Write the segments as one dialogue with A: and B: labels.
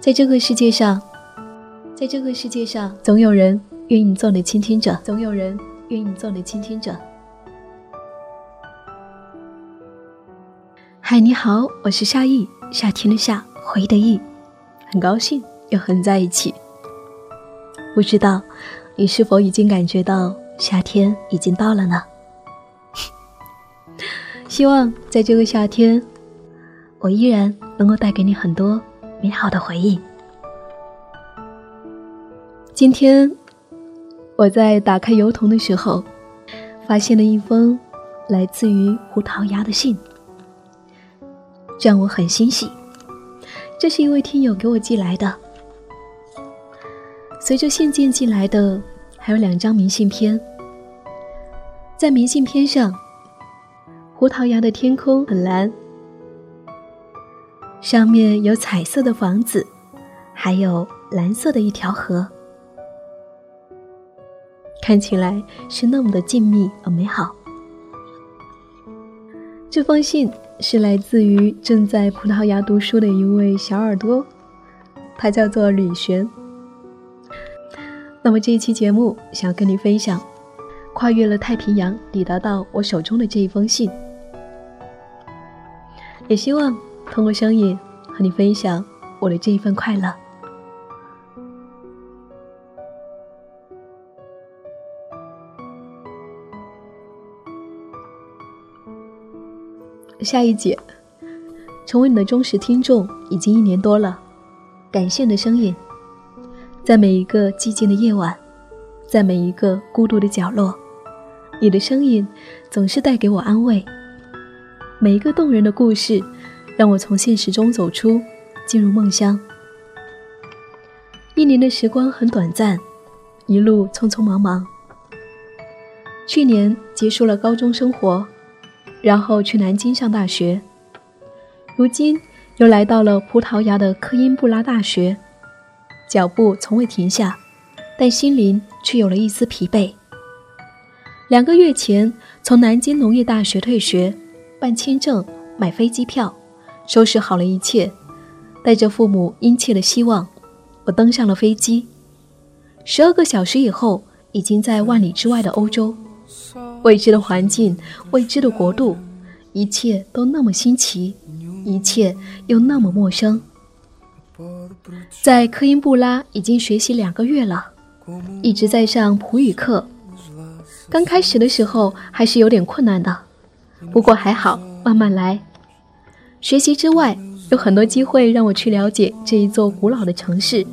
A: 在这个世界上，在这个世界上，总有人愿意做你的倾听者，总有人愿意做你的倾听者。嗨，你好，我是夏意，夏天的夏，回忆的忆，很高兴又和你在一起。不知道你是否已经感觉到夏天已经到了呢？希望在这个夏天，我依然能够带给你很多。美好的回忆。今天我在打开邮筒的时候，发现了一封来自于胡桃牙的信，这让我很欣喜。这是一位听友给我寄来的。随着信件寄来的，还有两张明信片。在明信片上，胡桃牙的天空很蓝。上面有彩色的房子，还有蓝色的一条河，看起来是那么的静谧而美好。这封信是来自于正在葡萄牙读书的一位小耳朵，他叫做吕璇。那么这一期节目想要跟你分享，跨越了太平洋抵达到我手中的这一封信，也希望。通过声音和你分享我的这一份快乐。下一节，成为你的忠实听众已经一年多了，感谢你的声音，在每一个寂静的夜晚，在每一个孤独的角落，你的声音总是带给我安慰。每一个动人的故事。让我从现实中走出，进入梦乡。一年的时光很短暂，一路匆匆忙忙。去年结束了高中生活，然后去南京上大学，如今又来到了葡萄牙的科因布拉大学，脚步从未停下，但心灵却有了一丝疲惫。两个月前从南京农业大学退学，办签证，买飞机票。收拾好了一切，带着父母殷切的希望，我登上了飞机。十二个小时以后，已经在万里之外的欧洲，未知的环境，未知的国度，一切都那么新奇，一切又那么陌生。在科因布拉已经学习两个月了，一直在上普语课。刚开始的时候还是有点困难的，不过还好，慢慢来。学习之外，有很多机会让我去了解这一座古老的城市。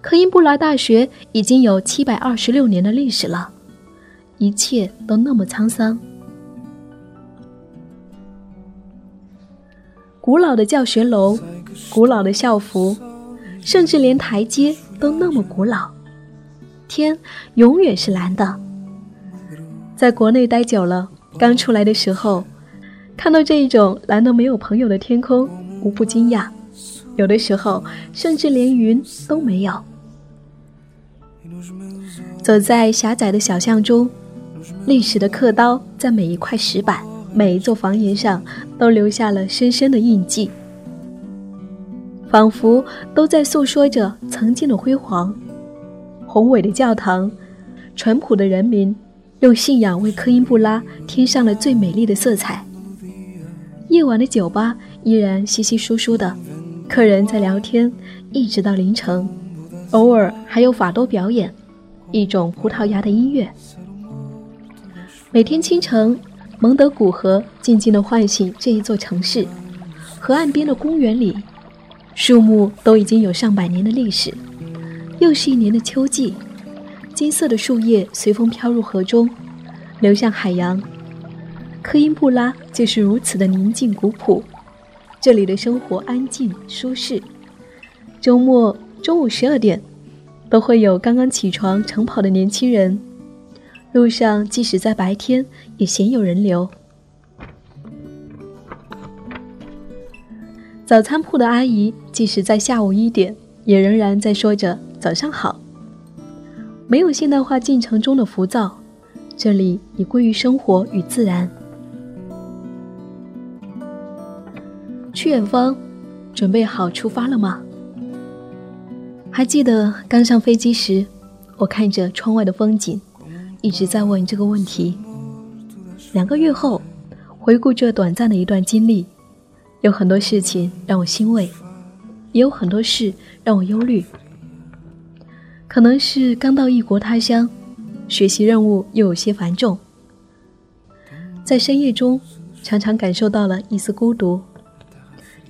A: 科因布拉大学已经有七百二十六年的历史了，一切都那么沧桑。古老的教学楼，古老的校服，甚至连台阶都那么古老。天永远是蓝的。在国内待久了，刚出来的时候。看到这一种蓝得没有朋友的天空，无不惊讶。有的时候，甚至连云都没有。走在狭窄的小巷中，历史的刻刀在每一块石板、每一座房檐上都留下了深深的印记，仿佛都在诉说着曾经的辉煌。宏伟的教堂，淳朴的人民，用信仰为科因布拉添上了最美丽的色彩。夜晚的酒吧依然稀稀疏疏的，客人在聊天，一直到凌晨。偶尔还有法多表演，一种葡萄牙的音乐。每天清晨，蒙德古河静静地唤醒这一座城市。河岸边的公园里，树木都已经有上百年的历史。又是一年的秋季，金色的树叶随风飘入河中，流向海洋。科因布拉就是如此的宁静古朴，这里的生活安静舒适。周末中午十二点，都会有刚刚起床晨跑的年轻人。路上即使在白天也鲜有人流。早餐铺的阿姨即使在下午一点，也仍然在说着早上好。没有现代化进程中的浮躁，这里已归于生活与自然。去远方，准备好出发了吗？还记得刚上飞机时，我看着窗外的风景，一直在问这个问题。两个月后，回顾这短暂的一段经历，有很多事情让我欣慰，也有很多事让我忧虑。可能是刚到异国他乡，学习任务又有些繁重，在深夜中常常感受到了一丝孤独，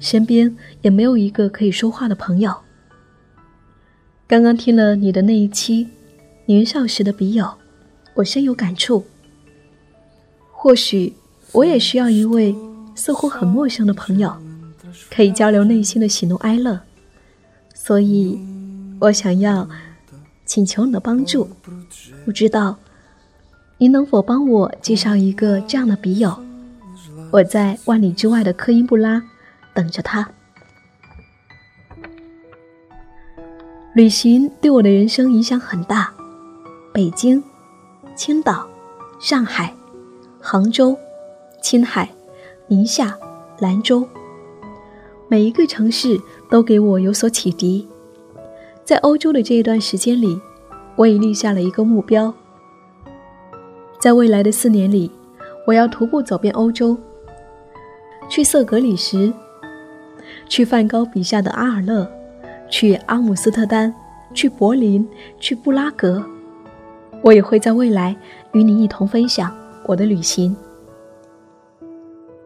A: 身边也没有一个可以说话的朋友。刚刚听了你的那一期，年少时的笔友，我深有感触。或许我也需要一位似乎很陌生的朋友，可以交流内心的喜怒哀乐。所以，我想要请求你的帮助。不知道您能否帮我介绍一个这样的笔友？我在万里之外的科音布拉等着他。旅行对我的人生影响很大，北京、青岛、上海、杭州、青海、宁夏、兰州，每一个城市都给我有所启迪。在欧洲的这一段时间里，我已立下了一个目标：在未来的四年里，我要徒步走遍欧洲，去色格里时，去梵高笔下的阿尔勒。去阿姆斯特丹，去柏林，去布拉格，我也会在未来与你一同分享我的旅行。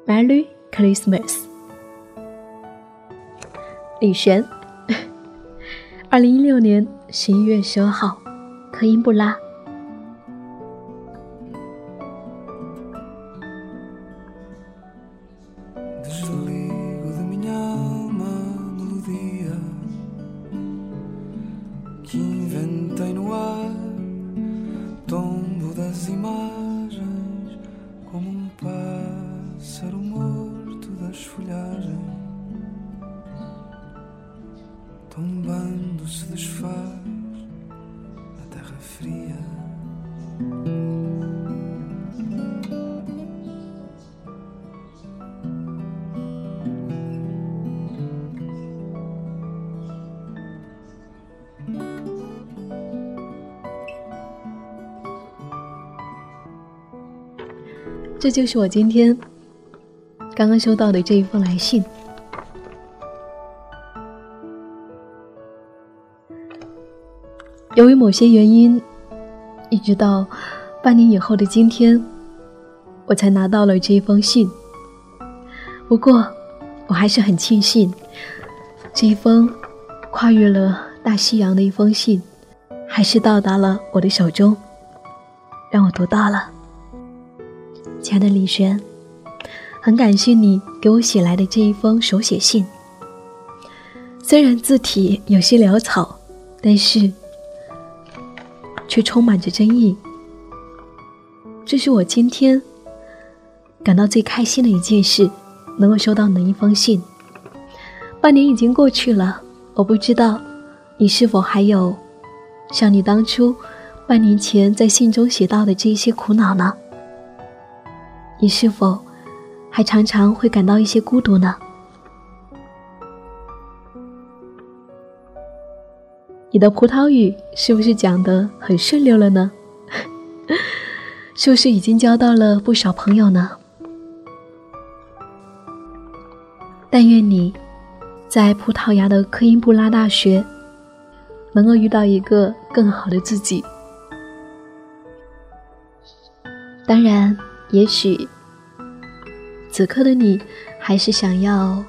A: Merry Christmas，李璇，二零一六年十一月十二号，科音布拉。
B: como um pássaro morto das folhagens, tombando se desfaz na terra fria.
A: 这就是我今天刚刚收到的这一封来信。由于某些原因，一直到半年以后的今天，我才拿到了这一封信。不过，我还是很庆幸，这一封跨越了大西洋的一封信，还是到达了我的手中，让我读到了。亲爱的李璇，很感谢你给我写来的这一封手写信。虽然字体有些潦草，但是却充满着真意。这是我今天感到最开心的一件事，能够收到你的一封信。半年已经过去了，我不知道你是否还有像你当初半年前在信中写到的这一些苦恼呢？你是否还常常会感到一些孤独呢？你的葡萄语是不是讲得很顺溜了呢？是不是已经交到了不少朋友呢？但愿你在葡萄牙的科音布拉大学能够遇到一个更好的自己。当然。也许，此刻的你还是想要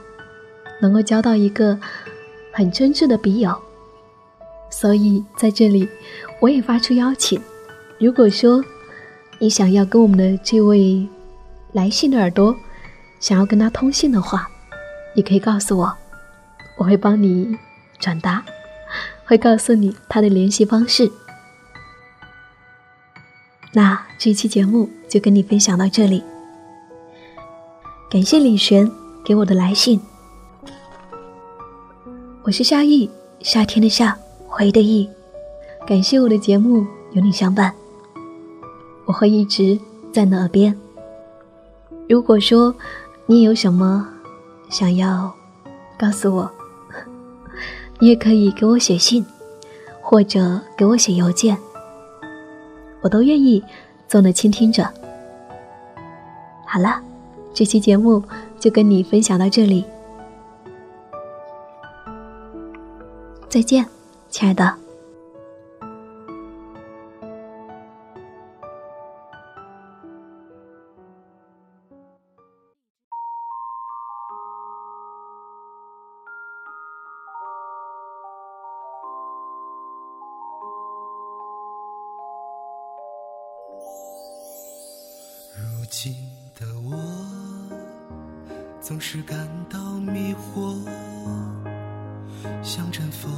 A: 能够交到一个很真挚的笔友，所以在这里我也发出邀请：如果说你想要跟我们的这位来信的耳朵想要跟他通信的话，你可以告诉我，我会帮你转达，会告诉你他的联系方式。那这期节目就跟你分享到这里，感谢李璇给我的来信。我是夏意，夏天的夏，回忆的忆。感谢我的节目有你相伴，我会一直在你耳边。如果说你有什么想要告诉我，你也可以给我写信，或者给我写邮件，我都愿意做那倾听者。好了，这期节目就跟你分享到这里，再见，亲爱的。
B: 到迷惑，像阵风，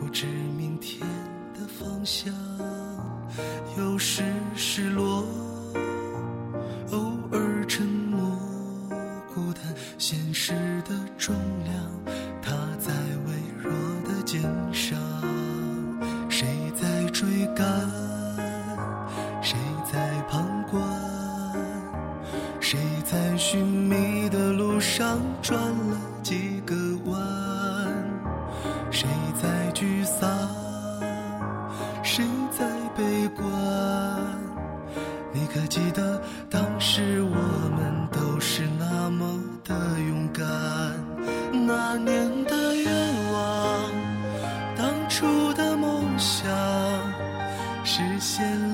B: 不知明天的方向。有时失落，谁在寻觅的路上转了几个弯？谁在沮丧？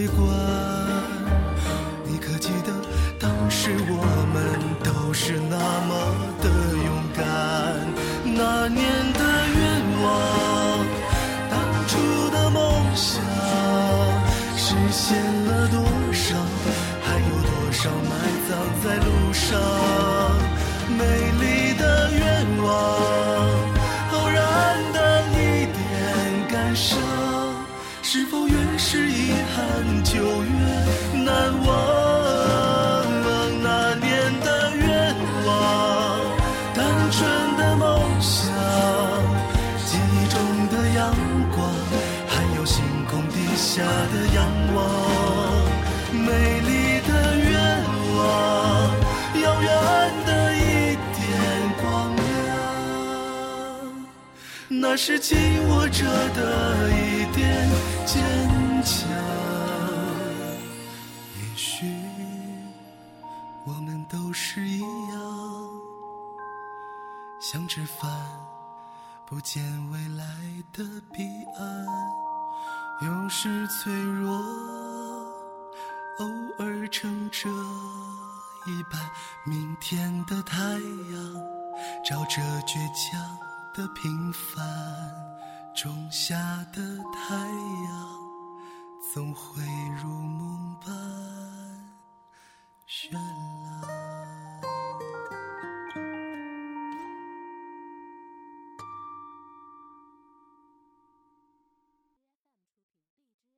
B: 在悲观？你可记得当时我们都是那么的勇敢？那年的愿望。当初的梦想实现了多少？还有多少埋葬在路上？美丽的愿望，偶然的一点感伤，是否是遗憾就越难忘？那年的愿望，单纯的梦想。记忆中的阳光，还有星空底下的仰望，美丽的愿望，遥远的一点光亮，那是紧握着的见未来的彼岸，有时脆弱，偶尔撑着一半明天的太阳，照着倔强的平凡，种下的太阳，总会如梦般绚烂。